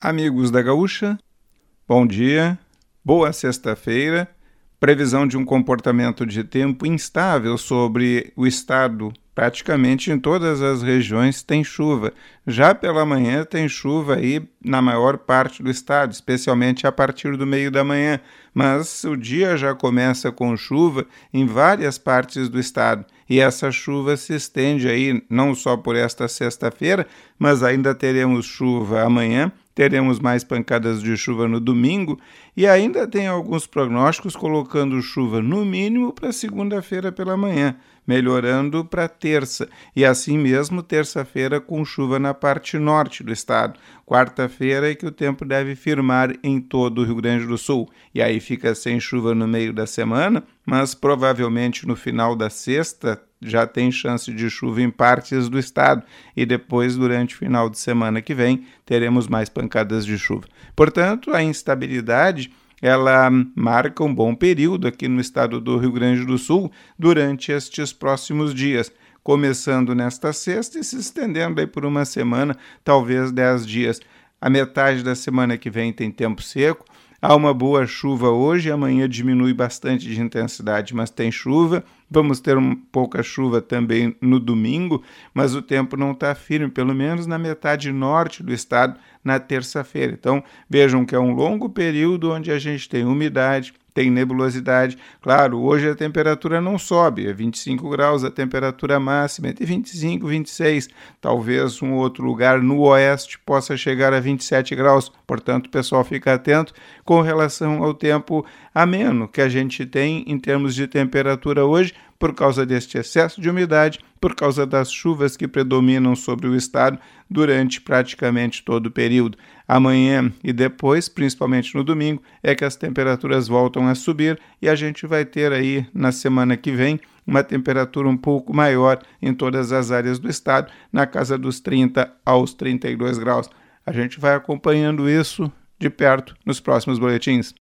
Amigos da Gaúcha, bom dia, boa sexta-feira. Previsão de um comportamento de tempo instável sobre o estado. Praticamente em todas as regiões tem chuva. Já pela manhã tem chuva aí na maior parte do estado, especialmente a partir do meio da manhã. Mas o dia já começa com chuva em várias partes do estado. E essa chuva se estende aí não só por esta sexta-feira, mas ainda teremos chuva amanhã teremos mais pancadas de chuva no domingo e ainda tem alguns prognósticos colocando chuva no mínimo para segunda-feira pela manhã, melhorando para terça, e assim mesmo terça-feira com chuva na parte norte do estado. Quarta-feira é que o tempo deve firmar em todo o Rio Grande do Sul, e aí fica sem chuva no meio da semana, mas provavelmente no final da sexta já tem chance de chuva em partes do estado e depois, durante o final de semana que vem, teremos mais pancadas de chuva. Portanto, a instabilidade ela marca um bom período aqui no estado do Rio Grande do Sul durante estes próximos dias, começando nesta sexta e se estendendo aí por uma semana, talvez dez dias. A metade da semana que vem tem tempo seco, Há uma boa chuva hoje, amanhã diminui bastante de intensidade, mas tem chuva. Vamos ter um pouca chuva também no domingo, mas o tempo não está firme, pelo menos na metade norte do estado, na terça-feira. Então, vejam que é um longo período onde a gente tem umidade, tem nebulosidade. Claro, hoje a temperatura não sobe, é 25 graus a temperatura máxima, entre 25 e 26. Talvez um outro lugar no oeste possa chegar a 27 graus. Portanto, o pessoal fica atento com relação ao tempo ameno que a gente tem em termos de temperatura hoje, por causa deste excesso de umidade, por causa das chuvas que predominam sobre o estado durante praticamente todo o período. Amanhã e depois, principalmente no domingo, é que as temperaturas voltam a subir e a gente vai ter aí na semana que vem uma temperatura um pouco maior em todas as áreas do estado, na casa dos 30 aos 32 graus. A gente vai acompanhando isso de perto nos próximos boletins.